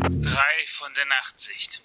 Drei von der Nachtsicht.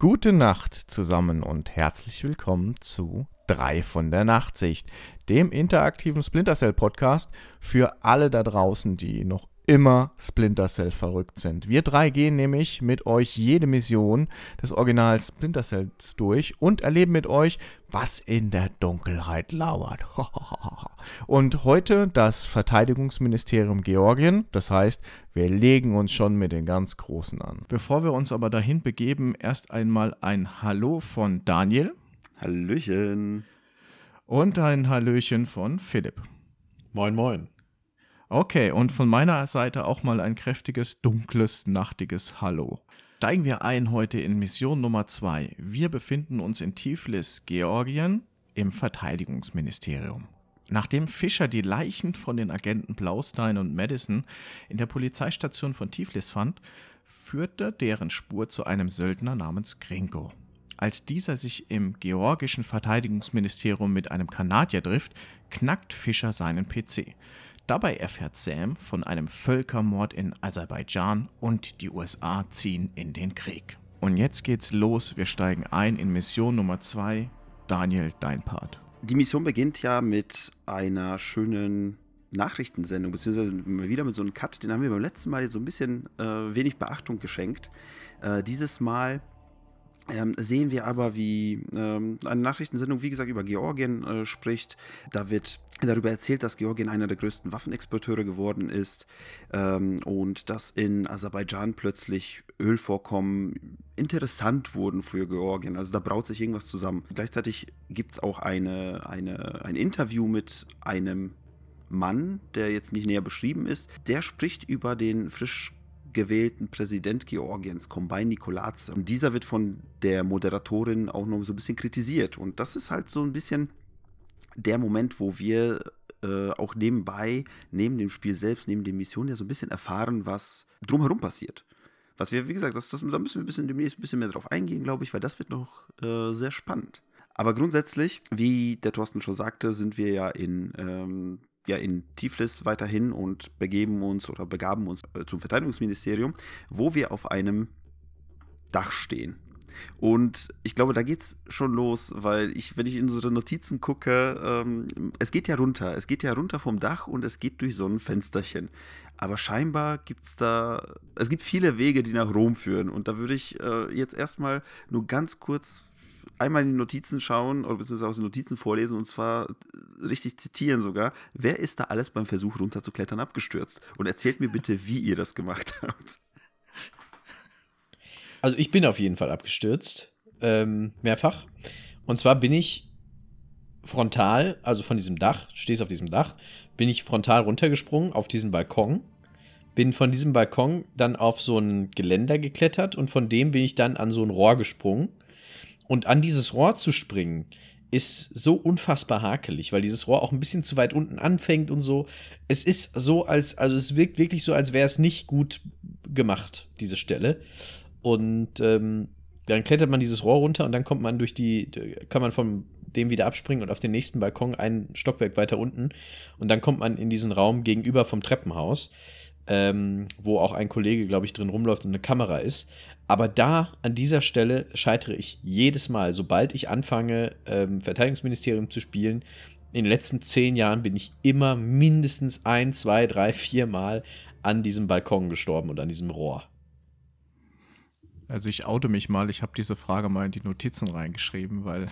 Gute Nacht zusammen und herzlich willkommen zu 3 von der Nachtsicht, dem interaktiven Splinter Cell Podcast für alle da draußen, die noch immer Splinter Cell verrückt sind. Wir drei gehen nämlich mit euch jede Mission des Originals Splinter Cells durch und erleben mit euch, was in der Dunkelheit lauert. und heute das Verteidigungsministerium Georgien, das heißt, wir legen uns schon mit den ganz Großen an. Bevor wir uns aber dahin begeben, erst einmal ein Hallo von Daniel. Hallöchen. Und ein Hallöchen von Philipp. Moin, moin. Okay, und von meiner Seite auch mal ein kräftiges, dunkles, nachtiges Hallo. Steigen wir ein heute in Mission Nummer 2. Wir befinden uns in Tiflis, Georgien, im Verteidigungsministerium. Nachdem Fischer die Leichen von den Agenten Blaustein und Madison in der Polizeistation von Tiflis fand, führte deren Spur zu einem Söldner namens Gringo. Als dieser sich im georgischen Verteidigungsministerium mit einem Kanadier trifft, knackt Fischer seinen PC. Dabei erfährt Sam von einem Völkermord in Aserbaidschan und die USA ziehen in den Krieg. Und jetzt geht's los, wir steigen ein in Mission Nummer 2. Daniel, dein Part. Die Mission beginnt ja mit einer schönen Nachrichtensendung, beziehungsweise wieder mit so einem Cut, den haben wir beim letzten Mal so ein bisschen äh, wenig Beachtung geschenkt. Äh, dieses Mal ähm, sehen wir aber, wie ähm, eine Nachrichtensendung, wie gesagt, über Georgien äh, spricht. Da wird darüber erzählt, dass Georgien einer der größten Waffenexporteure geworden ist ähm, und dass in Aserbaidschan plötzlich Ölvorkommen interessant wurden für Georgien. Also da braut sich irgendwas zusammen. Gleichzeitig gibt es auch eine, eine, ein Interview mit einem Mann, der jetzt nicht näher beschrieben ist. Der spricht über den frisch gewählten Präsident Georgiens, Kombay Nikoladze. Und dieser wird von der Moderatorin auch noch so ein bisschen kritisiert. Und das ist halt so ein bisschen der Moment, wo wir äh, auch nebenbei, neben dem Spiel selbst, neben den Missionen ja so ein bisschen erfahren, was drumherum passiert. Was wir, wie gesagt, das, das, da müssen wir ein bisschen, demnächst ein bisschen mehr drauf eingehen, glaube ich, weil das wird noch äh, sehr spannend. Aber grundsätzlich, wie der Thorsten schon sagte, sind wir ja in ähm, ja in Tiflis weiterhin und begeben uns oder begaben uns äh, zum Verteidigungsministerium, wo wir auf einem Dach stehen. Und ich glaube, da geht es schon los, weil ich, wenn ich in unsere Notizen gucke, ähm, es geht ja runter. Es geht ja runter vom Dach und es geht durch so ein Fensterchen. Aber scheinbar gibt es da, es gibt viele Wege, die nach Rom führen. Und da würde ich äh, jetzt erstmal nur ganz kurz einmal in die Notizen schauen oder beziehungsweise aus den Notizen vorlesen und zwar richtig zitieren sogar. Wer ist da alles beim Versuch runterzuklettern abgestürzt? Und erzählt mir bitte, wie ihr das gemacht habt. Also ich bin auf jeden Fall abgestürzt, ähm, mehrfach. Und zwar bin ich frontal, also von diesem Dach, stehst auf diesem Dach, bin ich frontal runtergesprungen auf diesen Balkon, bin von diesem Balkon dann auf so ein Geländer geklettert und von dem bin ich dann an so ein Rohr gesprungen und an dieses Rohr zu springen, ist so unfassbar hakelig, weil dieses Rohr auch ein bisschen zu weit unten anfängt und so. Es ist so, als, also es wirkt wirklich so, als wäre es nicht gut gemacht, diese Stelle. Und ähm, dann klettert man dieses Rohr runter und dann kommt man durch die, kann man von dem wieder abspringen und auf den nächsten Balkon ein Stockwerk weiter unten. Und dann kommt man in diesen Raum gegenüber vom Treppenhaus, ähm, wo auch ein Kollege, glaube ich, drin rumläuft und eine Kamera ist. Aber da, an dieser Stelle, scheitere ich jedes Mal. Sobald ich anfange, ähm, Verteidigungsministerium zu spielen, in den letzten zehn Jahren bin ich immer mindestens ein, zwei, drei, vier Mal an diesem Balkon gestorben und an diesem Rohr. Also ich oute mich mal, ich habe diese Frage mal in die Notizen reingeschrieben, weil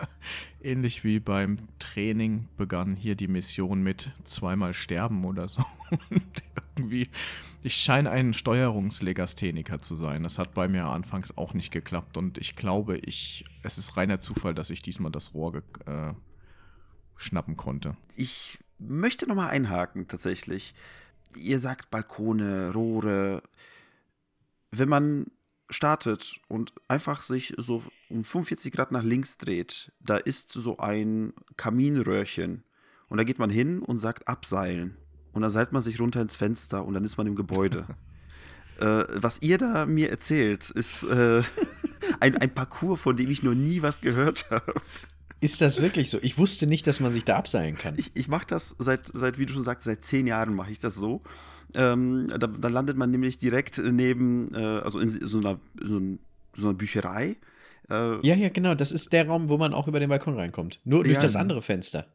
ähnlich wie beim Training begann hier die Mission mit zweimal sterben oder so. Und irgendwie, ich scheine ein Steuerungslegastheniker zu sein. Das hat bei mir anfangs auch nicht geklappt und ich glaube, ich, es ist reiner Zufall, dass ich diesmal das Rohr äh, schnappen konnte. Ich möchte nochmal einhaken tatsächlich. Ihr sagt Balkone, Rohre. Wenn man startet und einfach sich so um 45 Grad nach links dreht, da ist so ein Kaminröhrchen. Und da geht man hin und sagt abseilen. Und dann seilt man sich runter ins Fenster und dann ist man im Gebäude. äh, was ihr da mir erzählt, ist äh, ein, ein Parcours, von dem ich noch nie was gehört habe. Ist das wirklich so? Ich wusste nicht, dass man sich da abseilen kann. Ich, ich mache das seit, seit, wie du schon sagst, seit zehn Jahren mache ich das so. Ähm, da, da, landet man nämlich direkt neben, äh, also in so einer, so, so einer Bücherei. Äh, ja, ja, genau. Das ist der Raum, wo man auch über den Balkon reinkommt. Nur durch ja, das andere Fenster.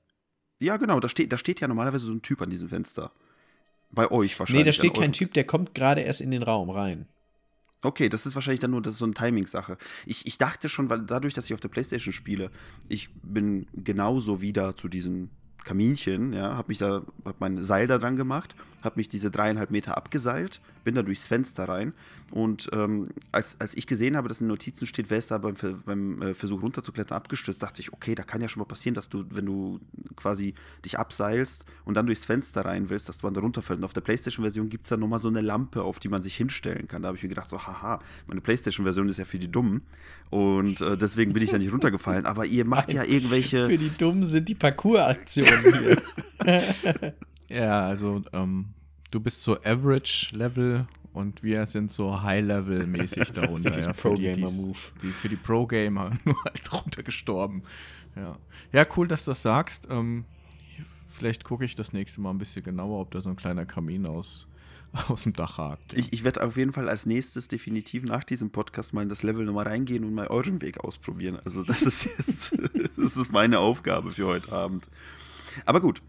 Ja, genau. Da steht, da steht ja normalerweise so ein Typ an diesem Fenster. Bei euch wahrscheinlich. Nee, da steht kein Typ, der kommt gerade erst in den Raum rein. Okay, das ist wahrscheinlich dann nur das ist so eine Timing-Sache. Ich, ich dachte schon, weil dadurch, dass ich auf der Playstation spiele, ich bin genauso wieder zu diesem Kaminchen, ja, hab mich da, hab mein Seil da dran gemacht, hab mich diese dreieinhalb Meter abgeseilt, bin da durchs Fenster rein und ähm, als, als ich gesehen habe, dass in den Notizen steht, wer ist da beim, beim äh, Versuch runterzuklettern abgestürzt, dachte ich, okay, da kann ja schon mal passieren, dass du, wenn du quasi dich abseilst und dann durchs Fenster rein willst, dass du dann da runterfällst. Und auf der Playstation-Version gibt es da nochmal so eine Lampe, auf die man sich hinstellen kann. Da habe ich mir gedacht, so, haha, meine Playstation-Version ist ja für die Dummen und äh, deswegen bin ich da nicht runtergefallen. Aber ihr macht ja irgendwelche... Für die Dummen sind die Parcours-Aktionen hier. ja, also ähm, du bist so Average-Level und wir sind so High-Level-mäßig darunter. ja, Pro-Gamer-Move. Die, für die Pro-Gamer nur halt runtergestorben. Ja. ja, cool, dass du das sagst. Ähm, vielleicht gucke ich das nächste Mal ein bisschen genauer, ob da so ein kleiner Kamin aus, aus dem Dach hakt. Ja. Ich, ich werde auf jeden Fall als nächstes definitiv nach diesem Podcast mal in das Level nochmal reingehen und mal euren Weg ausprobieren. Also das ist jetzt, das ist meine Aufgabe für heute Abend. Aber gut,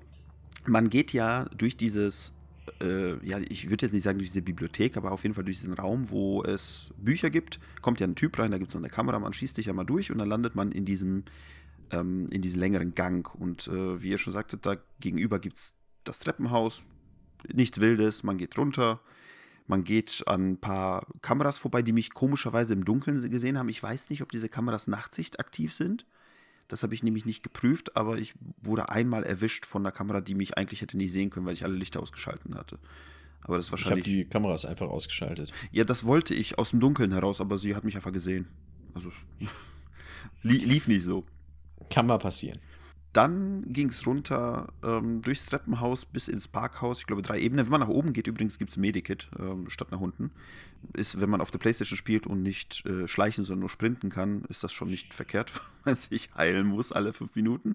man geht ja durch dieses äh, ja, ich würde jetzt nicht sagen durch diese Bibliothek, aber auf jeden Fall durch diesen Raum, wo es Bücher gibt, kommt ja ein Typ rein, da gibt es noch eine Kamera, man schießt sich ja mal durch und dann landet man in diesem, ähm, in diesem längeren Gang. Und äh, wie ihr schon sagtet, da gegenüber gibt es das Treppenhaus, nichts Wildes, man geht runter. Man geht an ein paar Kameras vorbei, die mich komischerweise im Dunkeln gesehen haben. Ich weiß nicht, ob diese Kameras Nachtsicht aktiv sind. Das habe ich nämlich nicht geprüft, aber ich wurde einmal erwischt von einer Kamera, die mich eigentlich hätte nicht sehen können, weil ich alle Lichter ausgeschalten hatte. Aber das wahrscheinlich. Ich habe die Kameras einfach ausgeschaltet. Ja, das wollte ich aus dem Dunkeln heraus, aber sie hat mich einfach gesehen. Also lief nicht so. Kann mal passieren. Dann ging es runter ähm, durchs Treppenhaus bis ins Parkhaus. Ich glaube, drei Ebenen. Wenn man nach oben geht, übrigens gibt es Medikit ähm, statt nach unten. Ist, wenn man auf der Playstation spielt und nicht äh, schleichen, sondern nur sprinten kann, ist das schon nicht verkehrt, weil sich heilen muss alle fünf Minuten.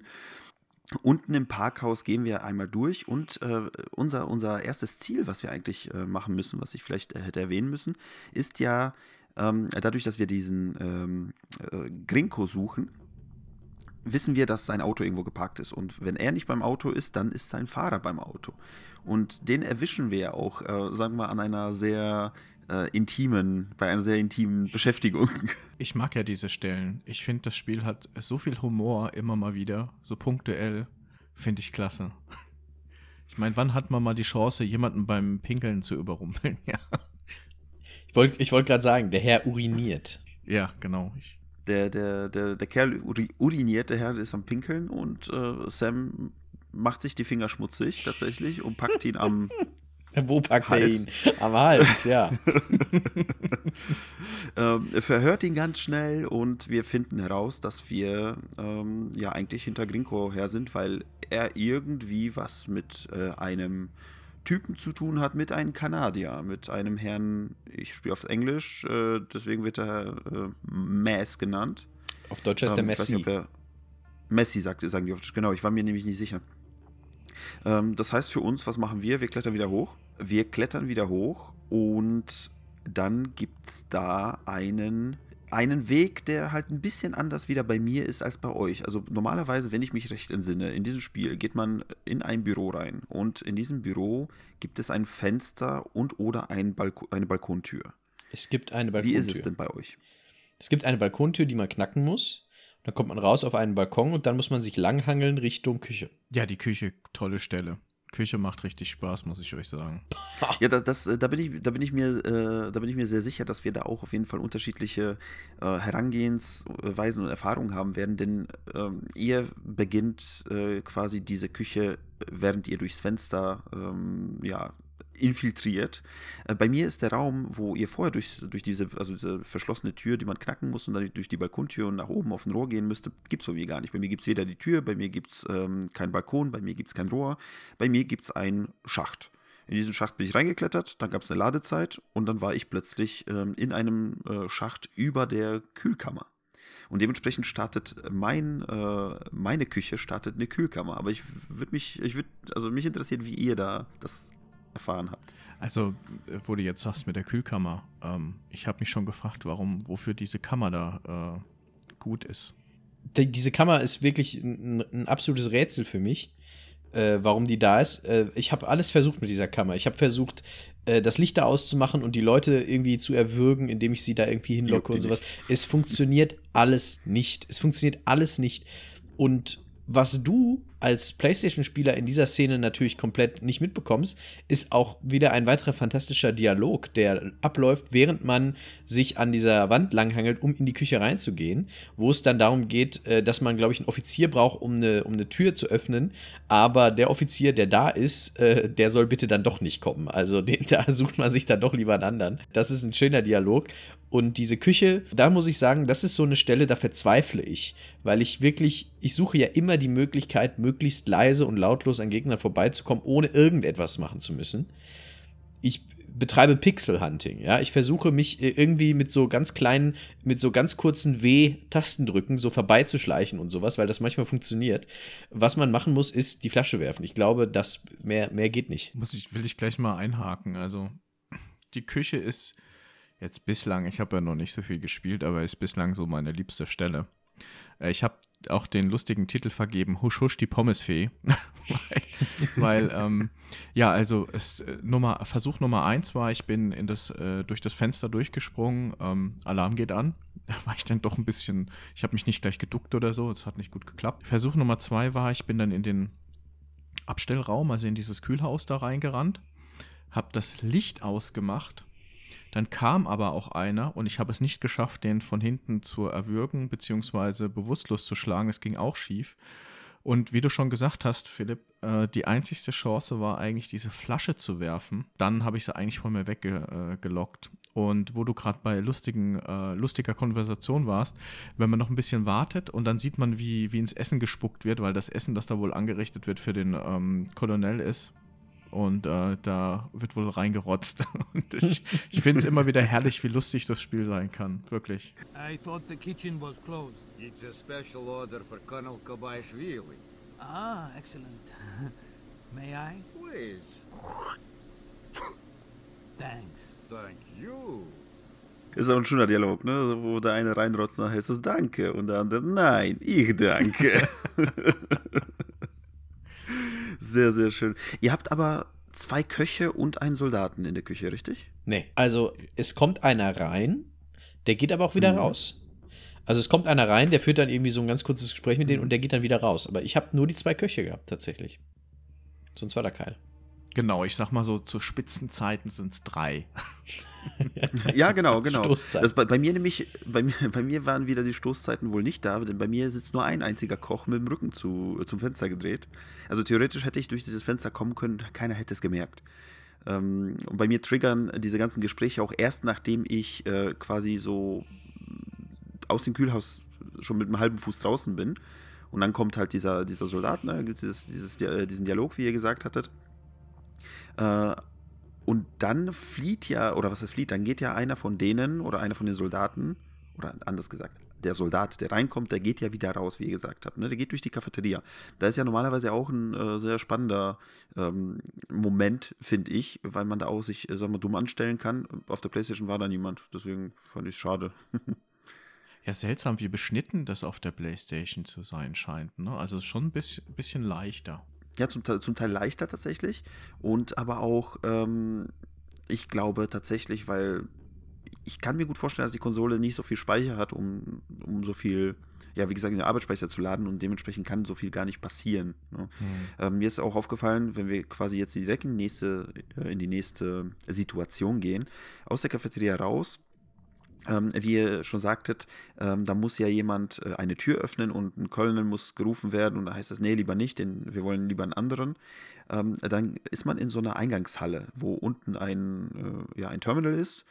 Unten im Parkhaus gehen wir einmal durch und äh, unser, unser erstes Ziel, was wir eigentlich äh, machen müssen, was ich vielleicht äh, hätte erwähnen müssen, ist ja ähm, dadurch, dass wir diesen ähm, äh, Grinko suchen, wissen wir, dass sein Auto irgendwo geparkt ist. Und wenn er nicht beim Auto ist, dann ist sein Fahrer beim Auto. Und den erwischen wir ja auch, äh, sagen wir, an einer sehr äh, intimen, bei einer sehr intimen Beschäftigung. Ich mag ja diese Stellen. Ich finde, das Spiel hat so viel Humor immer mal wieder, so punktuell. Finde ich klasse. Ich meine, wann hat man mal die Chance, jemanden beim Pinkeln zu überrumpeln? Ja. Ich wollte ich wollt gerade sagen, der Herr uriniert. Ja, genau. Ich der, der, der, der Kerl uriniert, der Herr ist am Pinkeln und äh, Sam macht sich die Finger schmutzig tatsächlich und packt ihn am Wo packt Hals. er ihn? Am Hals, ja. ähm, verhört ihn ganz schnell und wir finden heraus, dass wir ähm, ja eigentlich hinter Grinko her sind, weil er irgendwie was mit äh, einem Typen zu tun hat mit einem Kanadier, mit einem Herrn, ich spiele auf Englisch, äh, deswegen wird er äh, Mass genannt. Auf Deutsch heißt ähm, er Messi. Nicht, er, Messi sagt, sagen die oft, genau, ich war mir nämlich nicht sicher. Ähm, das heißt für uns, was machen wir? Wir klettern wieder hoch. Wir klettern wieder hoch und dann gibt es da einen einen Weg, der halt ein bisschen anders wieder bei mir ist als bei euch. Also normalerweise, wenn ich mich recht entsinne, in diesem Spiel geht man in ein Büro rein und in diesem Büro gibt es ein Fenster und oder ein Balko eine Balkontür. Es gibt eine Balkontür. Wie ist es denn bei euch? Es gibt eine Balkontür, die man knacken muss. Dann kommt man raus auf einen Balkon und dann muss man sich langhangeln Richtung Küche. Ja, die Küche, tolle Stelle. Küche macht richtig Spaß, muss ich euch sagen. Ja, das, das, äh, da, bin ich, da, bin ich mir, äh, da bin ich mir sehr sicher, dass wir da auch auf jeden Fall unterschiedliche äh, Herangehensweisen und Erfahrungen haben werden, denn ähm, ihr beginnt äh, quasi diese Küche, während ihr durchs Fenster ähm, ja, infiltriert. Äh, bei mir ist der Raum, wo ihr vorher durch, durch diese, also diese verschlossene Tür, die man knacken muss und dann durch die Balkontür und nach oben auf ein Rohr gehen müsste, gibt es bei mir gar nicht. Bei mir gibt es weder die Tür, bei mir gibt es ähm, keinen Balkon, bei mir gibt es kein Rohr, bei mir gibt es einen Schacht. In diesen Schacht bin ich reingeklettert, dann gab es eine Ladezeit und dann war ich plötzlich ähm, in einem äh, Schacht über der Kühlkammer. Und dementsprechend startet mein, äh, meine Küche startet eine Kühlkammer. Aber ich würde mich, ich würde, also mich interessiert, wie ihr da das erfahren habt. Also, äh, wo du jetzt sagst mit der Kühlkammer, ähm, ich habe mich schon gefragt, warum, wofür diese Kammer da äh, gut ist. Die, diese Kammer ist wirklich ein, ein absolutes Rätsel für mich äh, warum die da ist. Äh, ich habe alles versucht mit dieser Kammer. Ich habe versucht, äh, das Licht da auszumachen und die Leute irgendwie zu erwürgen, indem ich sie da irgendwie hinlocke und sowas. Nicht. Es funktioniert alles nicht. Es funktioniert alles nicht. Und was du als PlayStation-Spieler in dieser Szene natürlich komplett nicht mitbekommst, ist auch wieder ein weiterer fantastischer Dialog, der abläuft, während man sich an dieser Wand langhangelt, um in die Küche reinzugehen, wo es dann darum geht, äh, dass man, glaube ich, einen Offizier braucht, um eine, um eine Tür zu öffnen. Aber der Offizier, der da ist, äh, der soll bitte dann doch nicht kommen. Also den, da sucht man sich dann doch lieber einen anderen. Das ist ein schöner Dialog. Und diese Küche, da muss ich sagen, das ist so eine Stelle, da verzweifle ich, weil ich wirklich, ich suche ja immer die Möglichkeit, möglichst leise und lautlos an Gegnern vorbeizukommen, ohne irgendetwas machen zu müssen. Ich betreibe Pixel-Hunting, ja. Ich versuche mich irgendwie mit so ganz kleinen, mit so ganz kurzen W-Tastendrücken so vorbeizuschleichen und sowas, weil das manchmal funktioniert. Was man machen muss, ist die Flasche werfen. Ich glaube, das mehr, mehr geht nicht. Muss ich, will ich gleich mal einhaken. Also, die Küche ist jetzt bislang, ich habe ja noch nicht so viel gespielt, aber ist bislang so meine liebste Stelle. Äh, ich habe auch den lustigen Titel vergeben, Husch Husch die Pommesfee. weil, ähm, ja, also es, äh, Nummer, Versuch Nummer eins war, ich bin in das, äh, durch das Fenster durchgesprungen, ähm, Alarm geht an. Da war ich dann doch ein bisschen, ich habe mich nicht gleich geduckt oder so, es hat nicht gut geklappt. Versuch Nummer zwei war, ich bin dann in den Abstellraum, also in dieses Kühlhaus da reingerannt, habe das Licht ausgemacht dann kam aber auch einer und ich habe es nicht geschafft, den von hinten zu erwürgen bzw. bewusstlos zu schlagen. Es ging auch schief. Und wie du schon gesagt hast, Philipp, äh, die einzigste Chance war eigentlich, diese Flasche zu werfen. Dann habe ich sie eigentlich von mir weggelockt. Äh, und wo du gerade bei lustigen, äh, lustiger Konversation warst, wenn man noch ein bisschen wartet und dann sieht man, wie, wie ins Essen gespuckt wird, weil das Essen, das da wohl angerichtet wird, für den ähm, Colonel ist, und äh, da wird wohl reingerotzt. Und ich, ich finde es immer wieder herrlich, wie lustig das Spiel sein kann. Wirklich. I thought the kitchen was closed. It's a special order for Colonel Kobaishvili. Ah, excellent. May I? Please. Thanks. Thank you. Ist auch ein schöner Dialog, ne? Wo der eine reinrotzt, dann heißt es Danke und der andere Nein, ich danke. Sehr, sehr schön. Ihr habt aber zwei Köche und einen Soldaten in der Küche, richtig? Nee, also es kommt einer rein, der geht aber auch wieder mhm. raus. Also es kommt einer rein, der führt dann irgendwie so ein ganz kurzes Gespräch mit denen und der geht dann wieder raus. Aber ich habe nur die zwei Köche gehabt, tatsächlich. Sonst war da keiner. Genau, ich sag mal so, zu Spitzenzeiten sind es drei. ja, genau, genau. Das bei, bei, mir nämlich, bei mir, bei mir waren wieder die Stoßzeiten wohl nicht da, denn bei mir sitzt nur ein einziger Koch mit dem Rücken zu, zum Fenster gedreht. Also theoretisch hätte ich durch dieses Fenster kommen können, keiner hätte es gemerkt. Ähm, und bei mir triggern diese ganzen Gespräche auch erst, nachdem ich äh, quasi so aus dem Kühlhaus schon mit einem halben Fuß draußen bin. Und dann kommt halt dieser, dieser Soldat, ne, dieses, dieses, diesen Dialog, wie ihr gesagt hattet. Äh, und dann flieht ja, oder was ist flieht, dann geht ja einer von denen oder einer von den Soldaten, oder anders gesagt, der Soldat, der reinkommt, der geht ja wieder raus, wie ihr gesagt habt. Ne? Der geht durch die Cafeteria. Da ist ja normalerweise auch ein äh, sehr spannender ähm, Moment, finde ich, weil man da auch sich, äh, sag mal, dumm anstellen kann. Auf der Playstation war da niemand, deswegen fand ich es schade. ja, seltsam, wie beschnitten das auf der Playstation zu sein scheint. Ne? Also schon ein bisschen, bisschen leichter ja, zum, zum Teil leichter tatsächlich. Und aber auch, ähm, ich glaube tatsächlich, weil ich kann mir gut vorstellen, dass die Konsole nicht so viel Speicher hat, um, um so viel, ja, wie gesagt, in den Arbeitsspeicher zu laden und dementsprechend kann so viel gar nicht passieren. Ne? Mhm. Ähm, mir ist auch aufgefallen, wenn wir quasi jetzt direkt in die nächste, äh, in die nächste Situation gehen, aus der Cafeteria raus, ähm, wie ihr schon sagtet, ähm, da muss ja jemand äh, eine Tür öffnen und ein Colonel muss gerufen werden und da heißt es, nee, lieber nicht, denn wir wollen lieber einen anderen. Ähm, dann ist man in so einer Eingangshalle, wo unten ein, äh, ja, ein Terminal ist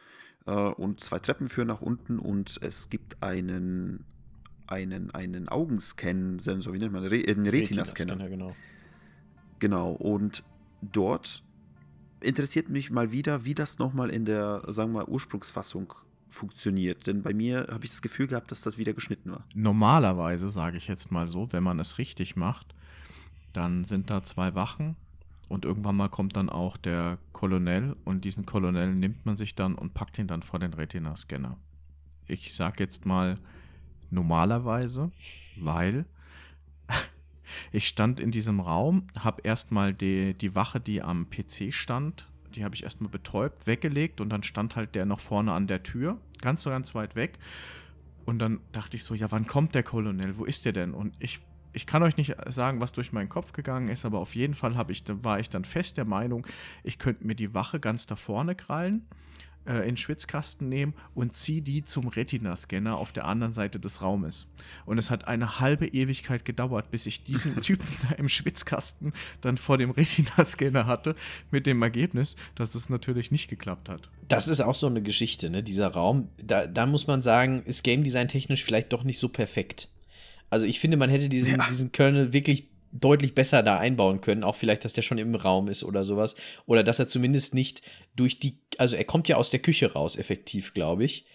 äh, und zwei Treppen führen nach unten und es gibt einen, einen, einen Augenscan-Sensor, wie nennt man, Re einen Retina-Scanner. Retina genau. Genau, und dort interessiert mich mal wieder, wie das nochmal in der, sagen wir mal, Ursprungsfassung funktioniert. Denn bei mir habe ich das Gefühl gehabt, dass das wieder geschnitten war. Normalerweise, sage ich jetzt mal so, wenn man es richtig macht, dann sind da zwei Wachen Und irgendwann mal kommt dann auch der Kolonel und diesen Kolonel nimmt man sich dann und packt ihn dann vor den Retina-Scanner. Ich sag jetzt mal normalerweise, weil ich stand in diesem Raum, habe erstmal die, die Wache, die am PC stand, die habe ich erstmal betäubt, weggelegt und dann stand halt der noch vorne an der Tür, ganz, ganz weit weg. Und dann dachte ich so, ja, wann kommt der Kolonel? Wo ist der denn? Und ich ich kann euch nicht sagen, was durch meinen Kopf gegangen ist, aber auf jeden Fall ich, war ich dann fest der Meinung, ich könnte mir die Wache ganz da vorne krallen, äh, in den Schwitzkasten nehmen und ziehe die zum Retina-Scanner auf der anderen Seite des Raumes. Und es hat eine halbe Ewigkeit gedauert, bis ich diesen Typen da im Schwitzkasten dann vor dem Retina-Scanner hatte, mit dem Ergebnis, dass es natürlich nicht geklappt hat. Das ist auch so eine Geschichte, ne? Dieser Raum, da, da muss man sagen, ist Game Design technisch vielleicht doch nicht so perfekt. Also ich finde, man hätte diesen, ja. diesen Kernel wirklich deutlich besser da einbauen können. Auch vielleicht, dass der schon im Raum ist oder sowas. Oder dass er zumindest nicht durch die, also er kommt ja aus der Küche raus, effektiv, glaube ich.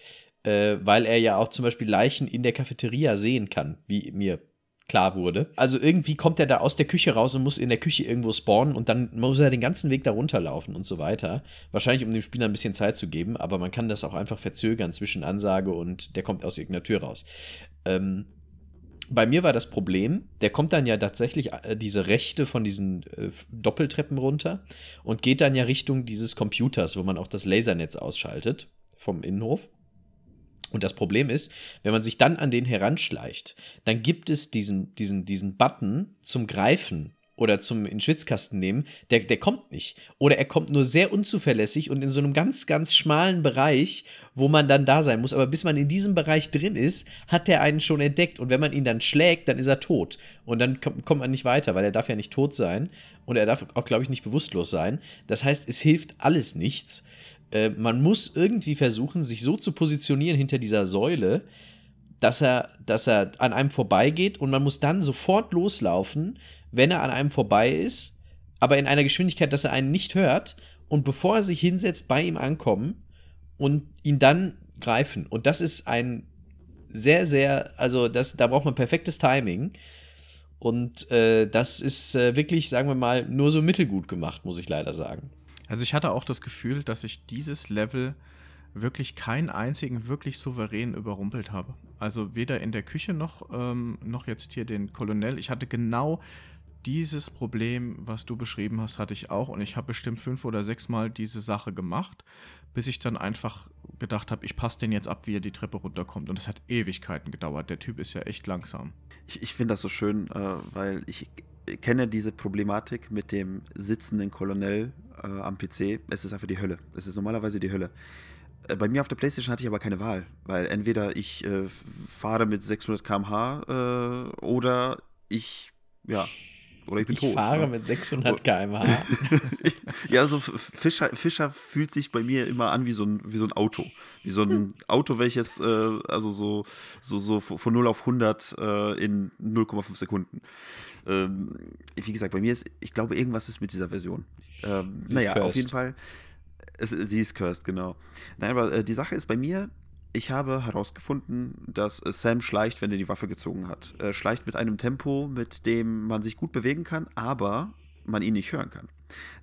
Äh, weil er ja auch zum Beispiel Leichen in der Cafeteria sehen kann, wie mir klar wurde. Also irgendwie kommt er da aus der Küche raus und muss in der Küche irgendwo spawnen und dann muss er den ganzen Weg da runterlaufen und so weiter. Wahrscheinlich, um dem Spieler ein bisschen Zeit zu geben, aber man kann das auch einfach verzögern zwischen Ansage und der kommt aus irgendeiner Tür raus. Ähm, bei mir war das Problem, der kommt dann ja tatsächlich äh, diese Rechte von diesen äh, Doppeltreppen runter und geht dann ja Richtung dieses Computers, wo man auch das Lasernetz ausschaltet vom Innenhof. Und das Problem ist, wenn man sich dann an den heranschleicht, dann gibt es diesen, diesen, diesen Button zum Greifen oder zum in Schwitzkasten nehmen, der, der kommt nicht. Oder er kommt nur sehr unzuverlässig und in so einem ganz, ganz schmalen Bereich, wo man dann da sein muss. Aber bis man in diesem Bereich drin ist, hat der einen schon entdeckt. Und wenn man ihn dann schlägt, dann ist er tot. Und dann kommt man nicht weiter, weil er darf ja nicht tot sein. Und er darf auch, glaube ich, nicht bewusstlos sein. Das heißt, es hilft alles nichts. Äh, man muss irgendwie versuchen, sich so zu positionieren hinter dieser Säule, dass er, dass er an einem vorbeigeht und man muss dann sofort loslaufen, wenn er an einem vorbei ist, aber in einer Geschwindigkeit, dass er einen nicht hört und bevor er sich hinsetzt, bei ihm ankommen und ihn dann greifen. Und das ist ein sehr, sehr, also das, da braucht man perfektes Timing. Und äh, das ist äh, wirklich, sagen wir mal, nur so mittelgut gemacht, muss ich leider sagen. Also ich hatte auch das Gefühl, dass ich dieses Level wirklich keinen einzigen wirklich souverän überrumpelt habe. Also weder in der Küche noch, ähm, noch jetzt hier den Kolonel. Ich hatte genau dieses Problem, was du beschrieben hast, hatte ich auch und ich habe bestimmt fünf oder sechs Mal diese Sache gemacht, bis ich dann einfach gedacht habe, ich passe den jetzt ab, wie er die Treppe runterkommt. Und es hat Ewigkeiten gedauert. Der Typ ist ja echt langsam. Ich, ich finde das so schön, äh, weil ich kenne diese Problematik mit dem sitzenden Kolonel äh, am PC. Es ist einfach die Hölle. Es ist normalerweise die Hölle. Äh, bei mir auf der Playstation hatte ich aber keine Wahl, weil entweder ich äh, fahre mit 600 km/h äh, oder ich, ja, oder ich bin ich tot. Ich fahre ne? mit 600 km/h. ja, so Fischer, Fischer fühlt sich bei mir immer an wie so ein, wie so ein Auto. Wie so ein Auto, welches, äh, also so, so, so von 0 auf 100 äh, in 0,5 Sekunden. Ähm, wie gesagt, bei mir ist, ich glaube, irgendwas ist mit dieser Version. Ähm, naja, auf jeden Fall. Es, sie ist cursed, genau. Nein, aber äh, die Sache ist bei mir, ich habe herausgefunden, dass äh, Sam schleicht, wenn er die Waffe gezogen hat. Er schleicht mit einem Tempo, mit dem man sich gut bewegen kann, aber man ihn nicht hören kann.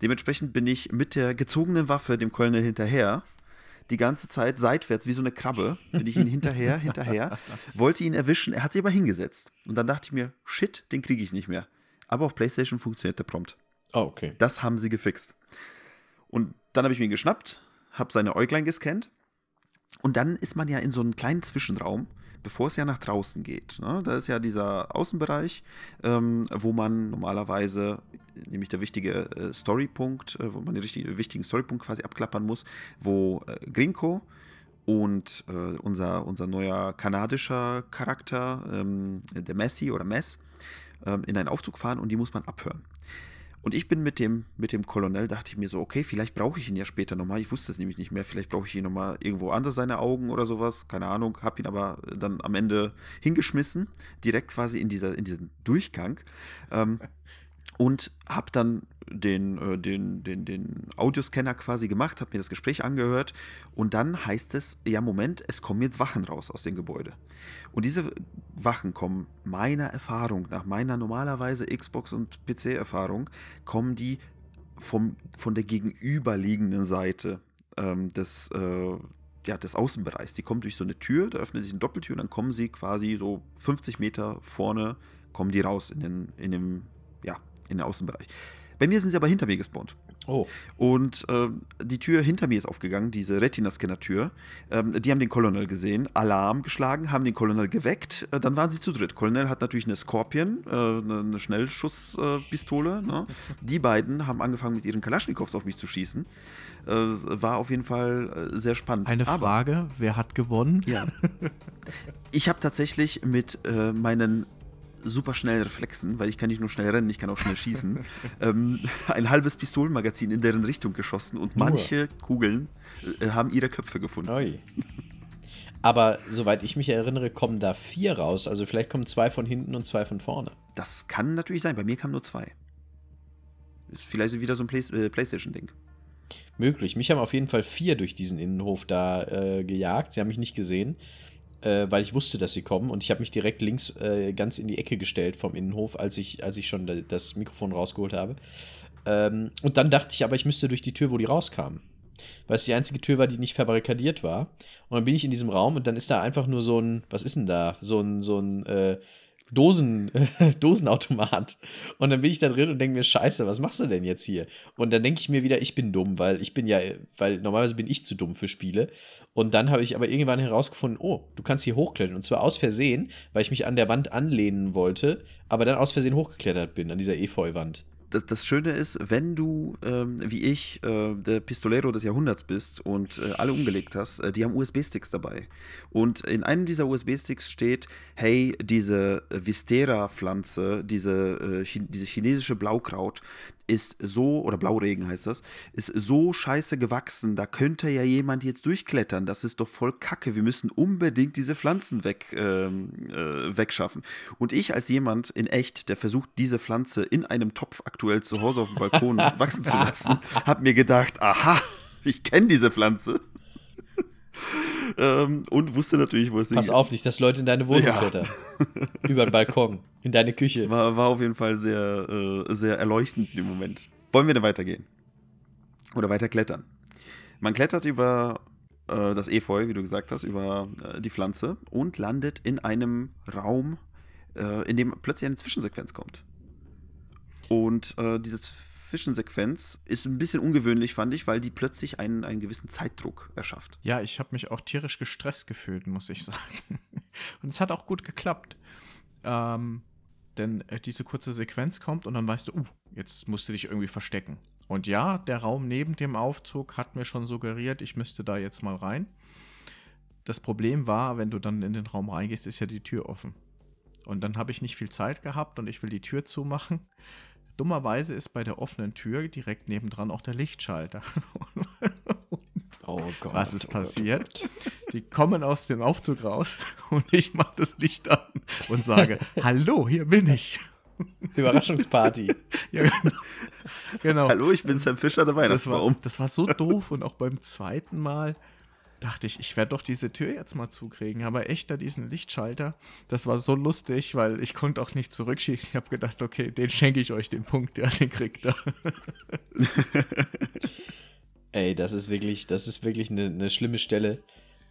Dementsprechend bin ich mit der gezogenen Waffe dem Colonel hinterher. Die ganze Zeit seitwärts, wie so eine Krabbe, bin ich ihn hinterher, hinterher, wollte ihn erwischen, er hat sich aber hingesetzt. Und dann dachte ich mir, shit, den kriege ich nicht mehr. Aber auf PlayStation funktioniert der prompt. Oh, okay. Das haben sie gefixt. Und dann habe ich ihn geschnappt, habe seine Äuglein gescannt und dann ist man ja in so einem kleinen Zwischenraum, bevor es ja nach draußen geht. Ne? Da ist ja dieser Außenbereich, ähm, wo man normalerweise, nämlich der wichtige äh, Storypunkt, äh, wo man den richtigen, wichtigen Storypunkt quasi abklappern muss, wo äh, Grinko und äh, unser, unser neuer kanadischer Charakter, ähm, der Messi oder Mess, ähm, in einen Aufzug fahren und die muss man abhören. Und ich bin mit dem, mit dem Colonel, dachte ich mir so, okay, vielleicht brauche ich ihn ja später nochmal. Ich wusste es nämlich nicht mehr. Vielleicht brauche ich ihn nochmal irgendwo anders, seine Augen oder sowas. Keine Ahnung. Hab ihn aber dann am Ende hingeschmissen. Direkt quasi in, dieser, in diesen Durchgang. Ähm, und habe dann den, äh, den, den, den Audioscanner quasi gemacht, habe mir das Gespräch angehört und dann heißt es, ja Moment, es kommen jetzt Wachen raus aus dem Gebäude. Und diese Wachen kommen meiner Erfahrung, nach meiner normalerweise Xbox- und PC-Erfahrung, kommen die vom, von der gegenüberliegenden Seite ähm, des, äh, ja, des Außenbereichs. Die kommen durch so eine Tür, da öffnet sich eine Doppeltür und dann kommen sie quasi so 50 Meter vorne, kommen die raus in den, in dem, in den Außenbereich. Bei mir sind sie aber hinter mir gespawnt. Oh. Und äh, die Tür hinter mir ist aufgegangen, diese Retina-Scanner-Tür. Ähm, die haben den Colonel gesehen, Alarm geschlagen, haben den Colonel geweckt. Äh, dann waren sie zu dritt. Colonel hat natürlich eine Scorpion, äh, eine, Schnellschusspistole. ne? Die beiden haben angefangen, mit ihren Kalaschnikows auf mich zu schießen. Äh, war auf jeden Fall äh, sehr spannend. Eine Aber- Frage, wer hat gewonnen? ja. Ich habe tatsächlich mit äh, meinen super schnellen Reflexen, weil ich kann nicht nur schnell rennen, ich kann auch schnell schießen, ähm, ein halbes Pistolenmagazin in deren Richtung geschossen und manche Kugeln äh, haben ihre Köpfe gefunden. Oi. Aber soweit ich mich erinnere, kommen da vier raus. Also vielleicht kommen zwei von hinten und zwei von vorne. Das kann natürlich sein, bei mir kamen nur zwei. Ist vielleicht wieder so ein Play äh, Playstation-Ding. Möglich. Mich haben auf jeden Fall vier durch diesen Innenhof da äh, gejagt. Sie haben mich nicht gesehen, äh, weil ich wusste, dass sie kommen. Und ich habe mich direkt links äh, ganz in die Ecke gestellt vom Innenhof, als ich, als ich schon da- das Mikrofon rausgeholt habe. Ähm, und dann dachte ich aber, ich müsste durch die Tür, wo die rauskamen. Weil es die einzige Tür war, die nicht verbarrikadiert war. Und dann bin ich in diesem Raum und dann ist da einfach nur so ein, was ist denn da? So ein, so ein äh, Dosen, Dosenautomat. Und dann bin ich da drin und denke mir, scheiße, was machst du denn jetzt hier? Und dann denke ich mir wieder, ich bin dumm, weil ich bin ja, weil normalerweise bin ich zu dumm für Spiele. Und dann habe ich aber irgendwann herausgefunden, oh, du kannst hier hochklettern. Und zwar aus Versehen, weil ich mich an der Wand anlehnen wollte, aber dann aus Versehen hochgeklettert bin, an dieser Efeu-Wand. Das, das Schöne ist, wenn du, ähm, wie ich, äh, der Pistolero des Jahrhunderts bist und äh, alle umgelegt hast, äh, die haben USB-Sticks dabei. Und in einem dieser USB-Sticks steht, hey, diese Vistera-Pflanze, diese, äh, Chi diese chinesische Blaukraut ist so, oder Blauregen heißt das, ist so scheiße gewachsen, da könnte ja jemand jetzt durchklettern. Das ist doch voll kacke. Wir müssen unbedingt diese Pflanzen weg, ähm, äh, wegschaffen. Und ich als jemand in echt, der versucht, diese Pflanze in einem Topf aktuell zu Hause auf dem Balkon wachsen zu lassen, habe mir gedacht, aha, ich kenne diese Pflanze. ähm, und wusste natürlich, wo es Pass hingeht. auf nicht, dass Leute in deine Wohnung Ja. klettern. Über den Balkon, in deine Küche. War, war auf jeden Fall sehr, äh, sehr erleuchtend im Moment. Wollen wir denn weitergehen? Oder weiter klettern? Man klettert über äh, das Efeu, wie du gesagt hast, über äh, die Pflanze und landet in einem Raum, äh, in dem plötzlich eine Zwischensequenz kommt. Und äh, diese Zwischensequenz ist ein bisschen ungewöhnlich, fand ich, weil die plötzlich einen, einen gewissen Zeitdruck erschafft. Ja, ich habe mich auch tierisch gestresst gefühlt, muss ich sagen. Und es hat auch gut geklappt. Ähm, denn äh, diese kurze Sequenz kommt und dann weißt du, uh, jetzt musst du dich irgendwie verstecken. Und ja, der Raum neben dem Aufzug hat mir schon suggeriert, ich müsste da jetzt mal rein. Das Problem war, wenn du dann in den Raum reingehst, ist ja die Tür offen. Und dann habe ich nicht viel Zeit gehabt und ich will die Tür zumachen. Dummerweise ist bei der offenen Tür direkt nebendran auch der Lichtschalter. Oh Gott. Was ist oh Gott, passiert? Die kommen aus dem Aufzug raus und ich mache das Licht an und sage, hallo, hier bin ich. Überraschungsparty. Ja, genau. genau. Hallo, ich bin Sam Fischer, der Das war, das war so doof und auch beim zweiten Mal dachte ich, ich werde doch diese Tür jetzt mal zukriegen. Aber echt da diesen Lichtschalter, das war so lustig, weil ich konnte auch nicht zurückschießen. Ich habe gedacht, okay, den schenke ich euch den Punkt, ja, den kriegt er. Ey, das ist wirklich, das ist wirklich eine, eine schlimme Stelle.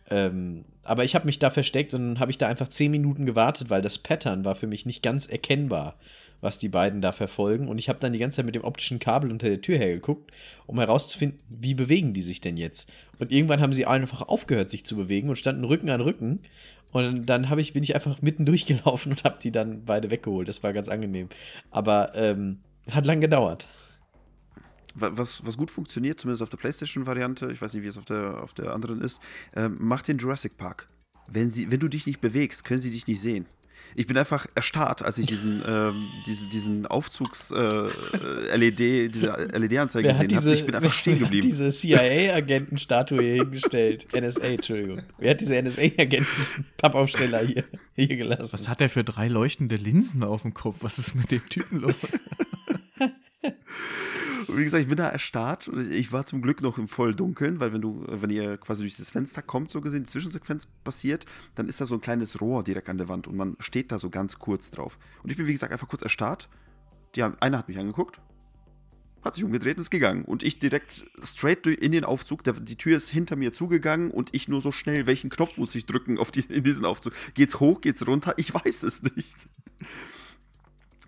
Ähm, aber ich habe mich da versteckt und habe ich da einfach 10 Minuten gewartet, weil das Pattern war für mich nicht ganz erkennbar, was die beiden da verfolgen. Und ich habe dann die ganze Zeit mit dem optischen Kabel unter der Tür hergeguckt, um herauszufinden, wie bewegen die sich denn jetzt. Und irgendwann haben sie einfach aufgehört, sich zu bewegen und standen Rücken an Rücken. Und dann ich, bin ich einfach mitten durchgelaufen und habe die dann beide weggeholt. Das war ganz angenehm. Aber ähm, hat lang gedauert. Wa- was, was gut funktioniert, zumindest auf der PlayStation-Variante, ich weiß nicht, wie es auf der, auf der anderen ist, ähm, mach den Jurassic Park. Wenn, sie, wenn du dich nicht bewegst, können sie dich nicht sehen. Ich bin einfach erstarrt, als ich diesen, ähm, diesen, diesen Aufzugs-LED, diese LED-Anzeige Wer hat gesehen habe. diese, Ich bin einfach stehen wer hat geblieben. diese CIA-Agentenstatue hier hingestellt? NSA, Entschuldigung. Wer hat diese NSA-Agenten-Pappaufsteller hier, hier gelassen? Was hat er für drei leuchtende Linsen auf dem Kopf? Was ist mit dem Typen los? Und wie gesagt, ich bin da erstarrt. Ich war zum Glück noch im Volldunkeln, weil wenn du, wenn ihr quasi durch das Fenster kommt, so gesehen, die Zwischensequenz passiert, dann ist da so ein kleines Rohr direkt an der Wand und man steht da so ganz kurz drauf. Und ich bin, wie gesagt, einfach kurz erstarrt. Die haben, einer hat mich angeguckt, hat sich umgedreht und ist gegangen. Und ich direkt straight in den Aufzug. Der, die Tür ist hinter mir zugegangen und ich nur so schnell, welchen Knopf muss ich drücken auf die, in diesen Aufzug? Geht's hoch, geht's runter? Ich weiß es nicht.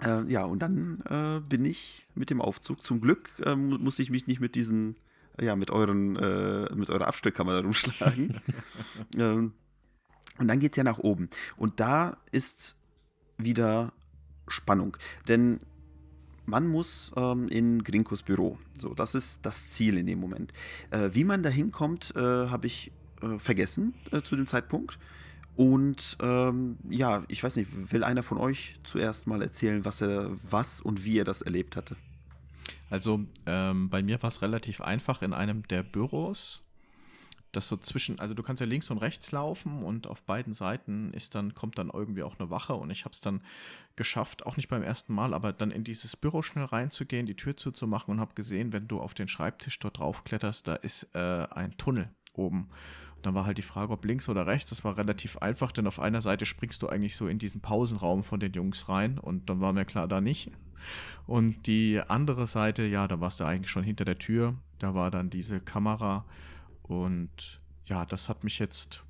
Äh, ja, und dann äh, bin ich mit dem Aufzug. Zum Glück äh, musste ich mich nicht mit diesen, ja, mit euren, äh, mit eurer Abstellkammer rumschlagen. ähm, und dann geht es ja nach oben. Und da ist wieder Spannung. Denn man muss ähm, in Grinkos Büro. So, das ist das Ziel in dem Moment. Äh, wie man da hinkommt, äh, habe ich äh, vergessen äh, zu dem Zeitpunkt. Und ähm, ja, ich weiß nicht, will einer von euch zuerst mal erzählen, was er, was und wie er das erlebt hatte? Also ähm, bei mir war es relativ einfach in einem der Büros das so zwischen, also du kannst ja links und rechts laufen und auf beiden Seiten ist dann, kommt dann irgendwie auch eine Wache und ich habe es dann geschafft, auch nicht beim ersten Mal, aber dann in dieses Büro schnell reinzugehen, die Tür zuzumachen und habe gesehen, wenn du auf den Schreibtisch dort drauf kletterst, da ist äh, ein Tunnel oben. Dann war halt die Frage, ob links oder rechts. Das war relativ einfach, denn auf einer Seite springst du eigentlich so in diesen Pausenraum von den Jungs rein und dann war mir klar, da nicht. Und die andere Seite, ja, da warst du eigentlich schon hinter der Tür. Da war dann diese Kamera und ja, das hat mich jetzt,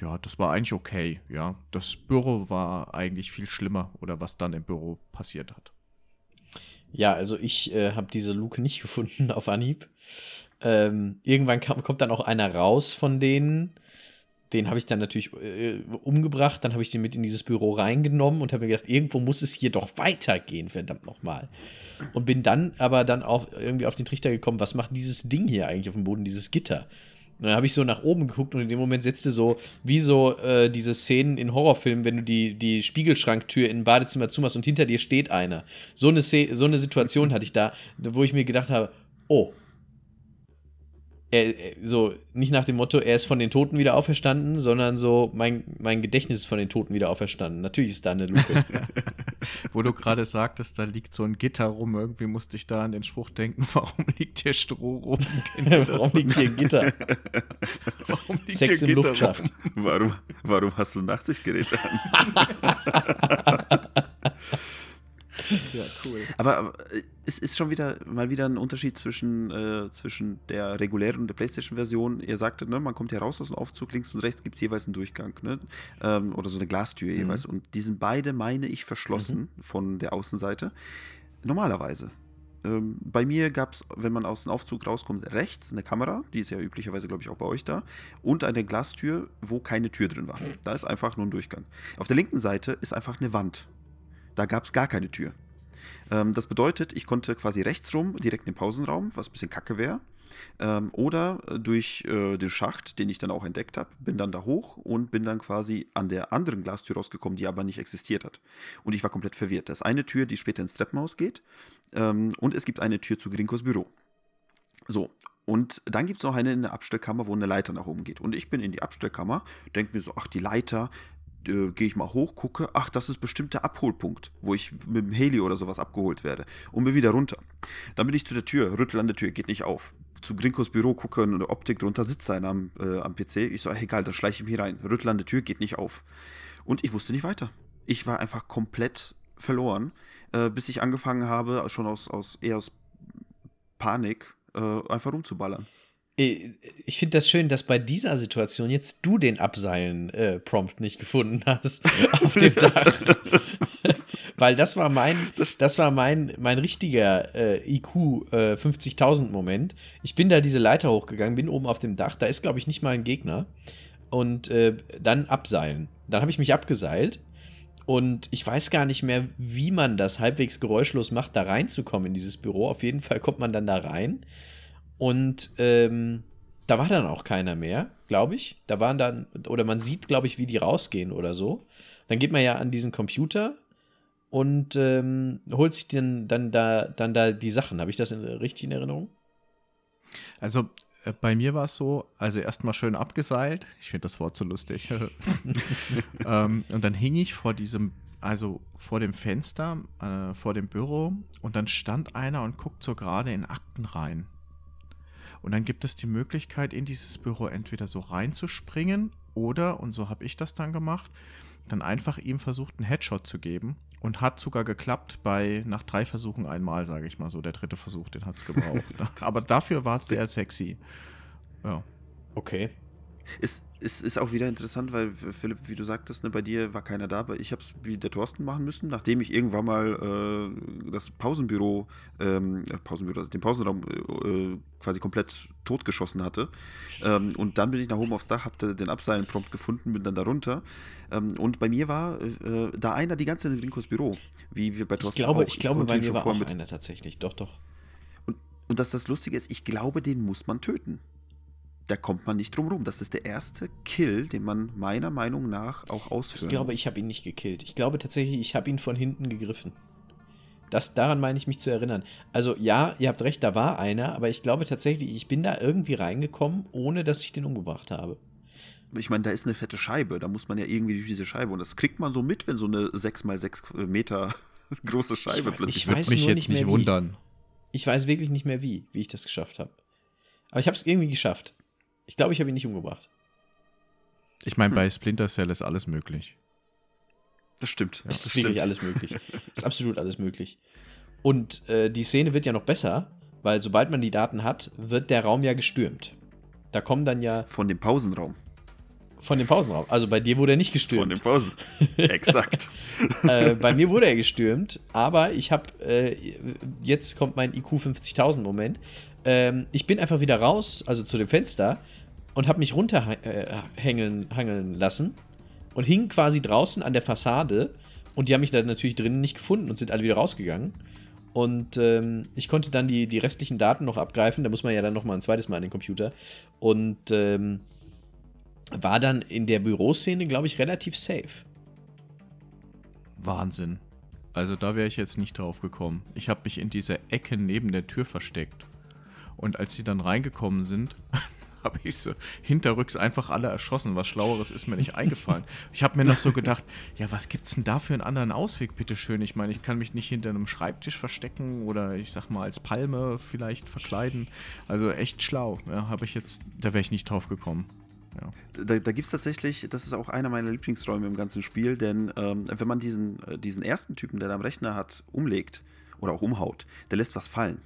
ja, das war eigentlich okay, ja. Das Büro war eigentlich viel schlimmer oder was dann im Büro passiert hat. Ja, also ich äh, habe diese Luke nicht gefunden auf Anhieb. Ähm, irgendwann kam, kommt dann auch einer raus von denen. Den habe ich dann natürlich äh, umgebracht. Dann habe ich den mit in dieses Büro reingenommen und habe mir gedacht, irgendwo muss es hier doch weitergehen, verdammt nochmal. Und bin dann aber dann auch irgendwie auf den Trichter gekommen, was macht dieses Ding hier eigentlich auf dem Boden, dieses Gitter? Und dann habe ich so nach oben geguckt und in dem Moment setzte so, wie so äh, diese Szenen in Horrorfilmen, wenn du die, die Spiegelschranktür in ein Badezimmer zumachst und hinter dir steht einer. So eine, so eine Situation hatte ich da, wo ich mir gedacht habe, oh, er, so nicht nach dem Motto, er ist von den Toten wieder auferstanden, sondern so, mein, mein Gedächtnis ist von den Toten wieder auferstanden. Natürlich ist da eine Luke. Wo du gerade sagtest, da liegt so ein Gitter rum, irgendwie musste ich da an den Spruch denken, warum liegt hier Stroh rum? warum liegt hier ein Gitter? warum liegt Sex hier im Gitter Luftschacht. Warum, warum hast du Nachtsichtgeräte an? Ja, cool. Aber, äh, es ist schon wieder mal wieder ein Unterschied zwischen, äh, zwischen der regulären und der PlayStation-Version. Ihr sagtet, ne, man kommt hier raus aus dem Aufzug, links und rechts gibt es jeweils einen Durchgang, ne? Ähm, oder so eine Glastür mhm. jeweils. Und die sind beide, meine ich, verschlossen mhm. von der Außenseite. Normalerweise. Ähm, bei mir gab es, wenn man aus dem Aufzug rauskommt, rechts eine Kamera, die ist ja üblicherweise, glaube ich, auch bei euch da, und eine Glastür, wo keine Tür drin war. Da ist einfach nur ein Durchgang. Auf der linken Seite ist einfach eine Wand da gab es gar keine Tür. Ähm, das bedeutet, ich konnte quasi rechts rum, direkt in den Pausenraum, was ein bisschen kacke wäre. Ähm, oder durch äh, den Schacht, den ich dann auch entdeckt habe, bin dann da hoch und bin dann quasi an der anderen Glastür rausgekommen, die aber nicht existiert hat. Und ich war komplett verwirrt. Das ist eine Tür, die später ins Treppenhaus geht. Ähm, und es gibt eine Tür zu Grinkos Büro. So, und dann gibt es noch eine in der Abstellkammer, wo eine Leiter nach oben geht. Und ich bin in die Abstellkammer, denke mir so, ach, die Leiter, äh, gehe ich mal hoch, gucke, ach, das ist bestimmt der Abholpunkt, wo ich mit dem Heli oder sowas abgeholt werde. Und bin wieder runter. Dann bin ich zu der Tür, rüttel an der Tür, geht nicht auf. Zu Grinkos Büro gucke, eine Optik drunter, sitzt einer am, äh, am PC. Ich so, egal, dann schleiche ich mich rein. Rüttel an der Tür, geht nicht auf. Und ich wusste nicht weiter. Ich war einfach komplett verloren, äh, bis ich angefangen habe, schon aus, aus eher aus Panik, äh, einfach rumzuballern. Äh, ich finde das schön, dass bei dieser Situation jetzt du den Abseilen-Prompt äh, nicht gefunden hast auf dem Dach. Weil das war mein, das war mein, mein richtiger äh, IQ äh, 50.000 Moment. Ich bin da diese Leiter hochgegangen, bin oben auf dem Dach, da ist glaube ich nicht mal ein Gegner. Und äh, dann abseilen. Dann habe ich mich abgeseilt und ich weiß gar nicht mehr, wie man das halbwegs geräuschlos macht, da reinzukommen in dieses Büro. Auf jeden Fall kommt man dann da rein und ähm, da war dann auch keiner mehr, glaube ich. Da waren dann, oder man sieht, glaube ich, wie die rausgehen oder so. Dann geht man ja an diesen Computer und ähm, holt sich dann, dann, da, dann da die Sachen. Habe ich das in, richtig in Erinnerung? Also äh, bei mir war es so, also erstmal schön abgeseilt. Ich finde das Wort so lustig. ähm, und dann hing ich vor diesem, also vor dem Fenster, äh, vor dem Büro und dann stand einer und guckt so gerade in Akten rein. Und dann gibt es die Möglichkeit, in dieses Büro entweder so reinzuspringen oder, und so habe ich das dann gemacht, dann einfach ihm versucht, einen Headshot zu geben Und hat sogar geklappt bei nach drei Versuchen einmal, sage ich mal so. Der dritte Versuch, den hat es gebraucht. Aber dafür war es sehr sexy. Ja. Okay. Ist, ist, ist auch wieder interessant, weil Philipp, wie du sagtest, ne, bei dir war keiner da, aber ich habe es wie der Thorsten machen müssen, nachdem ich irgendwann mal äh, das Pausenbüro, ähm, äh, Pausenbüro, also den Pausenraum äh, quasi komplett totgeschossen hatte. Ähm, und dann bin ich nach oben aufs Dach, habe den Abseilen prompt gefunden, bin dann da runter. Ähm, und bei mir war äh, da einer die ganze Zeit in Rinkos Büro, wie wir bei Thorsten Ich glaube, auch. ich glaube bei mir war auch einer tatsächlich. Doch, doch. Und dass das Lustige ist, ich glaube, den muss man töten. Da kommt man nicht drum rum. Das ist der erste Kill, den man meiner Meinung nach auch ausführen Ich glaube, muss. ich habe ihn nicht gekillt. Ich glaube tatsächlich, ich habe ihn von hinten gegriffen. Das, daran meine ich mich zu erinnern. Also ja, ihr habt recht, da war einer, aber ich glaube tatsächlich, ich bin da irgendwie reingekommen, ohne dass ich den umgebracht habe. Ich meine, da ist eine fette Scheibe. Da muss man ja irgendwie durch diese Scheibe. Und das kriegt man so mit, wenn so eine 6x6 Meter große Scheibe Ich- plötzlich ich Würde weiß mich jetzt nicht nicht mehr wie. wundern. Ich weiß wirklich nicht mehr wie, wie ich das geschafft habe. Aber ich habe es irgendwie geschafft. Ich glaube, ich habe ihn nicht umgebracht. Ich meine, Hm. bei Splinter Cell ist alles möglich. Das stimmt. Es das ist wirklich stimmt. alles möglich. ist absolut alles möglich. Und äh, die Szene wird ja noch besser, weil sobald man die Daten hat, wird der Raum ja gestürmt. Da kommen dann ja Von dem Pausenraum. von dem Pausenraum. Also bei dir wurde er nicht Von gestürmt. dem Pausen. Exakt. äh, bei mir wurde er gestürmt, aber ich habe, äh, jetzt kommt mein IQ 50.000 Moment. Ähm, ich bin einfach wieder raus, also zu dem Fenster, und habe mich runterhängeln hangeln lassen und hing quasi draußen an der Fassade. Und die haben mich da natürlich drinnen nicht gefunden und sind alle wieder rausgegangen. Und ähm, ich konnte dann die, die restlichen Daten noch abgreifen. Da muss man ja dann noch mal ein zweites Mal an den Computer. Und ähm, war dann in der Büroszene, glaube ich, relativ safe. Wahnsinn. Also da wäre ich jetzt nicht drauf gekommen. Ich habe mich in dieser Ecke neben der Tür versteckt. Und als sie dann reingekommen sind, habe ich so hinterrücks einfach alle erschossen. Was Schlaueres ist mir nicht eingefallen. Ich habe mir noch so gedacht, ja, was gibt's denn da für einen anderen Ausweg, bitteschön? Ich meine, ich kann mich nicht hinter einem Schreibtisch verstecken oder ich sag mal als Palme vielleicht verkleiden. Also echt schlau. Ja, habe ich jetzt, da wäre ich nicht drauf gekommen. Ja. Da, da gibt es tatsächlich, das ist auch einer meiner Lieblingsräume im ganzen Spiel, denn ähm, wenn man diesen, äh, diesen ersten Typen, der da am Rechner hat, umlegt oder auch umhaut, der lässt was fallen.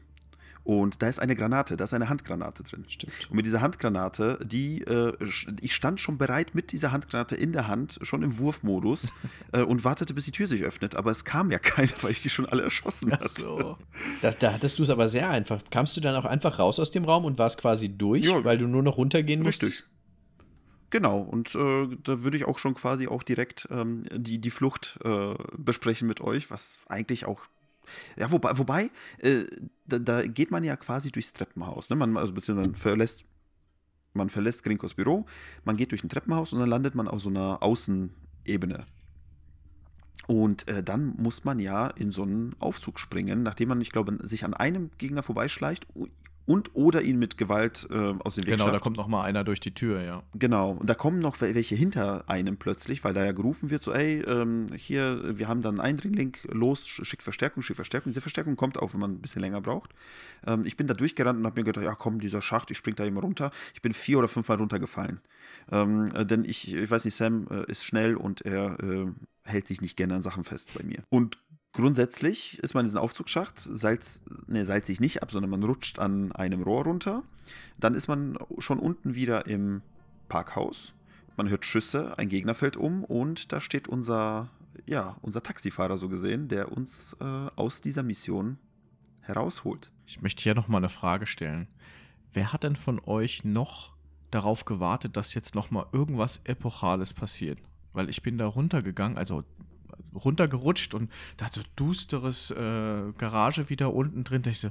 Und da ist eine Granate, da ist eine Handgranate drin. Stimmt. Und mit dieser Handgranate, die, äh, ich stand schon bereit mit dieser Handgranate in der Hand, schon im Wurfmodus äh, und wartete, bis die Tür sich öffnet. Aber es kam ja keiner, weil ich die schon alle erschossen hatte. Das, da hattest du es aber sehr einfach. Kamst du dann auch einfach raus aus dem Raum und warst quasi durch, Ja. weil du nur noch runtergehen musstest? Richtig. Genau, und äh, da würde ich auch schon quasi auch direkt ähm, die, die Flucht äh, besprechen mit euch, was eigentlich auch. Ja, wobei, wobei äh, da, da geht man ja quasi durchs Treppenhaus. Ne? Man, also beziehungsweise man verlässt, man verlässt Grinkos Büro, man geht durch ein Treppenhaus und dann landet man auf so einer Außenebene. Und äh, dann muss man ja in so einen Aufzug springen, nachdem man, ich glaube, sich an einem Gegner vorbeischleicht und oder ihn mit Gewalt äh, aus dem Weg Genau, da kommt noch mal einer durch die Tür, ja. Genau, und da kommen noch wel- welche hinter einem plötzlich, weil da ja gerufen wird, so, ey, ähm, hier, wir haben dann einen Eindringling, los, sch- schick Verstärkung, schick Verstärkung. Diese Verstärkung kommt auch, wenn man ein bisschen länger braucht. Ähm, ich bin da durchgerannt und habe mir gedacht, ja komm, dieser Schacht, ich spring da immer runter. Ich bin vier oder fünfmal runtergefallen. Ähm, äh, denn ich, ich weiß nicht, Sam äh, ist schnell und er äh, hält sich nicht gerne an Sachen fest bei mir. Und Grundsätzlich ist man in diesem Aufzugsschacht, salz, ne, salzt sich nicht ab, sondern man rutscht an einem Rohr runter. Dann ist man schon unten wieder im Parkhaus. Man hört Schüsse, ein Gegner fällt um und da steht unser, ja, unser Taxifahrer so gesehen, der uns äh, aus dieser Mission herausholt. Ich möchte hier noch mal eine Frage stellen. Wer hat denn von euch noch darauf gewartet, dass jetzt noch mal irgendwas Epochales passiert? Weil ich bin da runtergegangen, also runtergerutscht und da hat so dusteres äh, Garage wieder unten drin. Da ich so,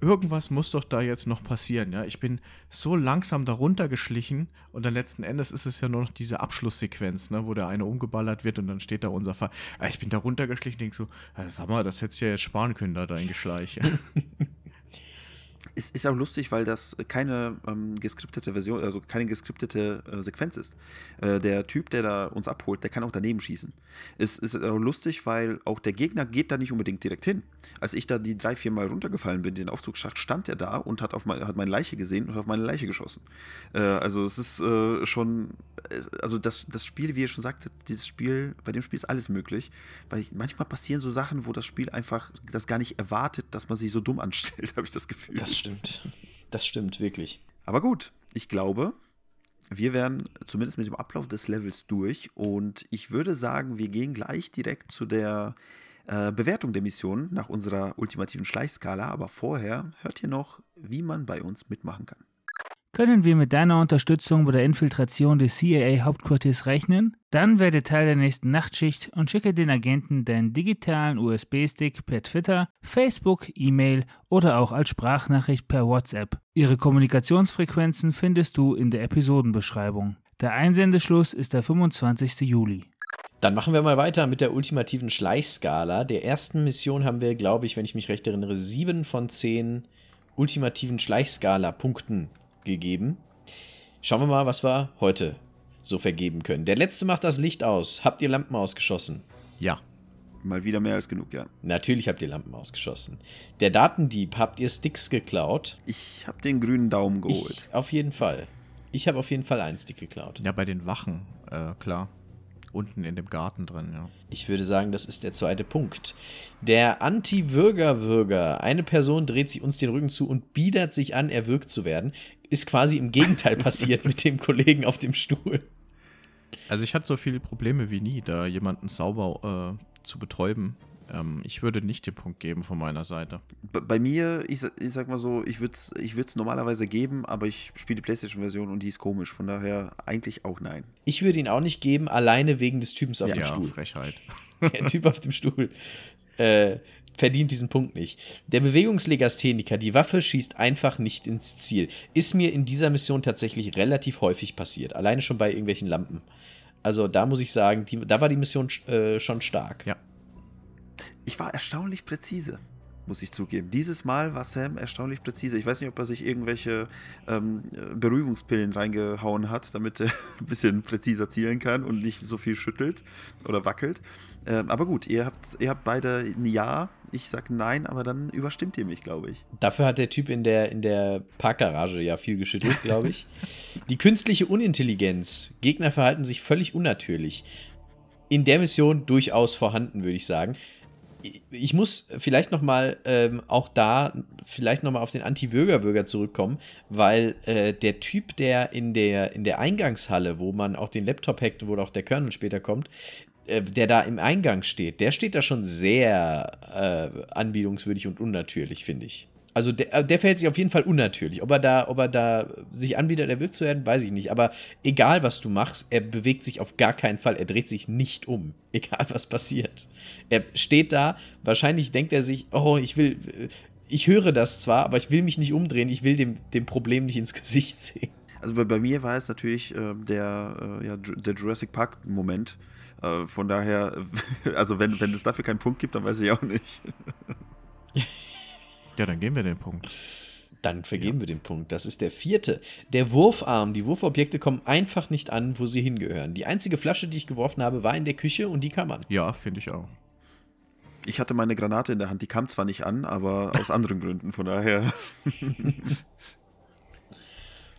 irgendwas muss doch da jetzt noch passieren. Ja, ich bin so langsam da runtergeschlichen und dann letzten Endes ist es ja nur noch diese Abschlusssequenz, ne, wo der eine umgeballert wird und dann steht da unser Fall. Ich bin da runtergeschlichen, denk so, äh, sag mal, das hättest du ja jetzt sparen können, da dein Geschleich. es ist auch lustig, weil das keine ähm, geskriptete Version, also keine geskriptete äh, Sequenz ist. Äh, der Typ, der da uns abholt, der kann auch daneben schießen. Es ist auch lustig, weil auch der Gegner geht da nicht unbedingt direkt hin. Als ich da die drei, vier Mal runtergefallen bin, den Aufzugsschacht, stand er da und hat, auf mein, hat meine Leiche gesehen und auf meine Leiche geschossen. Äh, also es ist äh, schon, äh, also das, das Spiel, wie ihr schon sagte, dieses Spiel, bei dem Spiel ist alles möglich, weil ich, manchmal passieren so Sachen, wo das Spiel einfach das gar nicht erwartet, dass man sich so dumm anstellt, habe ich das Gefühl. Das stimmt. Das stimmt, wirklich. Aber gut, ich glaube, wir wären zumindest mit dem Ablauf des Levels durch und ich würde sagen, wir gehen gleich direkt zu der äh, Bewertung der Mission nach unserer ultimativen Schleichskala. Aber vorher hört ihr noch, wie man bei uns mitmachen kann. Können wir mit deiner Unterstützung bei der Infiltration des CIA-Hauptquartiers rechnen? Dann werde Teil der nächsten Nachtschicht und schicke den Agenten deinen digitalen USB-Stick per Twitter, Facebook, E-Mail oder auch als Sprachnachricht per WhatsApp. Ihre Kommunikationsfrequenzen findest du in der Episodenbeschreibung. Der Einsendeschluss ist der 25. Juli. Dann machen wir mal weiter mit der ultimativen Schleichskala. Der ersten Mission haben wir, glaube ich, wenn ich mich recht erinnere, sieben von zehn ultimativen Schleichskala-Punkten gegeben. Schauen wir mal, was wir heute so vergeben können. Der letzte macht das Licht aus. Habt ihr Lampen ausgeschossen? Ja. Mal wieder mehr als genug, ja. Natürlich habt ihr Lampen ausgeschossen. Der Datendieb, habt ihr Sticks geklaut? Ich habe den grünen Daumen geholt. Ich, auf jeden Fall. Ich habe auf jeden Fall einen Stick geklaut. Ja, bei den Wachen, äh, klar. Unten in dem Garten drin, ja. Ich würde sagen, das ist der zweite Punkt. Der Anti-Würger-Würger. Eine Person dreht sich uns den Rücken zu und biedert sich an, erwürgt zu werden. Ist quasi im Gegenteil passiert mit dem Kollegen auf dem Stuhl. Also ich hatte so viele Probleme wie nie, da jemanden sauber äh, zu betäuben. Ähm, ich würde nicht den Punkt geben von meiner Seite. Bei, bei mir, ich, ich sag mal so, ich würde es ich normalerweise geben, aber ich spiele die PlayStation-Version und die ist komisch. Von daher eigentlich auch nein. Ich würde ihn auch nicht geben, alleine wegen des Typens auf ja, dem Stuhl. Frechheit. Der Typ auf dem Stuhl äh, verdient diesen Punkt nicht. Der Bewegungslegastheniker, die Waffe schießt einfach nicht ins Ziel. Ist mir in dieser Mission tatsächlich relativ häufig passiert. Alleine schon bei irgendwelchen Lampen. Also da muss ich sagen, die, da war die Mission äh, schon stark. Ja. Ich war erstaunlich präzise, muss ich zugeben. Dieses Mal war Sam erstaunlich präzise. Ich weiß nicht, ob er sich irgendwelche ähm, Beruhigungspillen reingehauen hat, damit er ein bisschen präziser zielen kann und nicht so viel schüttelt oder wackelt. Ähm, aber gut, ihr habt, ihr habt beide ein Ja. Ich sag Nein, aber dann überstimmt ihr mich, glaube ich. Dafür hat der Typ in der, in der Parkgarage ja viel geschüttelt, glaube ich. Die künstliche Unintelligenz. Gegner verhalten sich völlig unnatürlich. In der Mission durchaus vorhanden, würde ich sagen ich muss vielleicht noch mal ähm, auch da vielleicht noch mal auf den Anti-Würger-Würger zurückkommen, weil äh, der Typ, der in der in der Eingangshalle, wo man auch den Laptop hackt, wo auch der Kernel später kommt, äh, der da im Eingang steht, der steht da schon sehr äh, anbietungswürdig und unnatürlich, finde ich. Also der, äh, der verhält sich auf jeden Fall unnatürlich. Ob er da, ob er da sich anbietet, erwürgt zu werden, weiß ich nicht. Aber egal, was du machst, er bewegt sich auf gar keinen Fall. Er dreht sich nicht um. Egal, was passiert. Er steht da. Wahrscheinlich denkt er sich, oh, ich will, ich höre das zwar, aber ich will mich nicht umdrehen. Ich will dem, dem Problem nicht ins Gesicht sehen. Also bei, bei mir war es natürlich äh, der, äh, ja, der Jurassic Park-Moment. Äh, von daher, also wenn, wenn es dafür keinen Punkt gibt, dann weiß ich auch nicht. Ja, dann geben wir den Punkt. Dann vergeben ja. wir den Punkt. Das ist der vierte. Der Wurfarm. Die Wurfobjekte kommen einfach nicht an, wo sie hingehören. Die einzige Flasche, die ich geworfen habe, war in der Küche und die kam an. Ja, finde ich auch. Ich hatte meine Granate in der Hand, die kam zwar nicht an, aber aus anderen Gründen, von daher.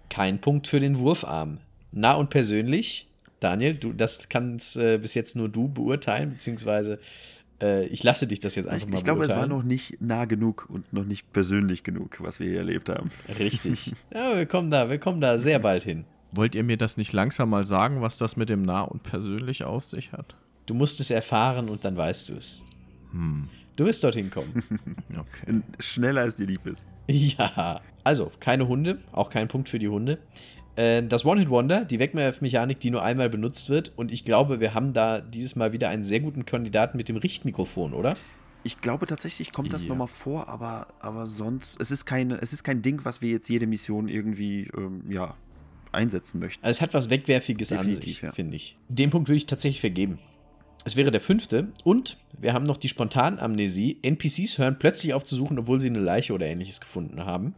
Kein Punkt für den Wurfarm. Nah und persönlich, Daniel, du, das kannst äh, bis jetzt nur du beurteilen, beziehungsweise äh, ich lasse dich das jetzt einfach ich, mal Ich glaube, es war noch nicht nah genug und noch nicht persönlich genug, was wir hier erlebt haben. Richtig. Ja, wir kommen da, wir kommen da sehr bald hin. Wollt ihr mir das nicht langsam mal sagen, was das mit dem nah und persönlich auf sich hat? Du musst es erfahren und dann weißt du es. Hm. Du wirst dorthin kommen. okay. Schneller als dir lieb ist. Ja. Also, keine Hunde, auch kein Punkt für die Hunde. Äh, das One-Hit-Wonder, die Wegwerfmechanik, die nur einmal benutzt wird. Und ich glaube, wir haben da dieses Mal wieder einen sehr guten Kandidaten mit dem Richtmikrofon, oder? Ich glaube tatsächlich kommt das ja. nochmal vor, aber, aber sonst, es ist, kein, es ist kein Ding, was wir jetzt jede Mission irgendwie, ähm, ja, einsetzen möchten. Also es hat was Wegwerfiges Definitiv, an sich, ja. finde ich. Den Punkt würde ich tatsächlich vergeben. Es wäre der fünfte. Und wir haben noch die Spontanamnesie. NPCs hören plötzlich auf zu suchen, obwohl sie eine Leiche oder ähnliches gefunden haben.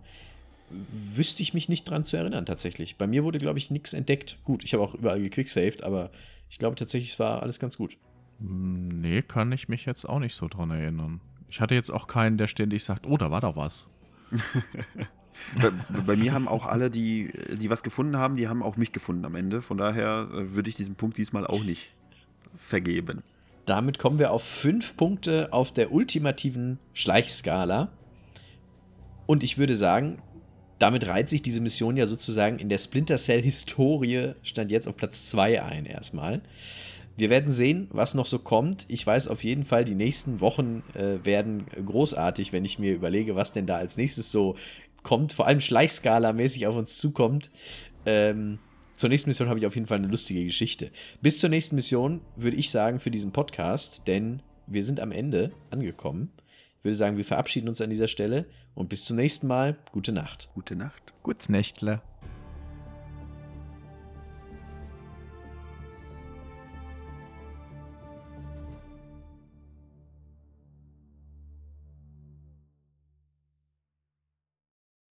Wüsste ich mich nicht dran zu erinnern, tatsächlich. Bei mir wurde, glaube ich, nichts entdeckt. Gut, ich habe auch überall gequicksaved, aber ich glaube tatsächlich, es war alles ganz gut. Nee, kann ich mich jetzt auch nicht so dran erinnern. Ich hatte jetzt auch keinen, der ständig sagt, oh, da war doch was. bei, bei, mir haben auch alle, die, die was gefunden haben, die haben auch mich gefunden am Ende. Von daher äh, würde ich diesen Punkt diesmal auch nicht vergeben. Damit kommen wir auf fünf Punkte auf der ultimativen Schleichskala. Und ich würde sagen, damit reiht sich diese Mission ja sozusagen in der Splinter Cell-Historie, stand jetzt auf Platz 2 ein erstmal. Wir werden sehen, was noch so kommt. Ich weiß auf jeden Fall, die nächsten Wochen äh, werden großartig, wenn ich mir überlege, was denn da als nächstes so kommt, vor allem Schleichskala-mäßig auf uns zukommt. Ähm, zur nächsten Mission habe ich auf jeden Fall eine lustige Geschichte. Bis zur nächsten Mission würde ich sagen für diesen Podcast, denn wir sind am Ende angekommen. Ich würde sagen, wir verabschieden uns an dieser Stelle und bis zum nächsten Mal. Gute Nacht. Gute Nacht. Gut's Nächtle.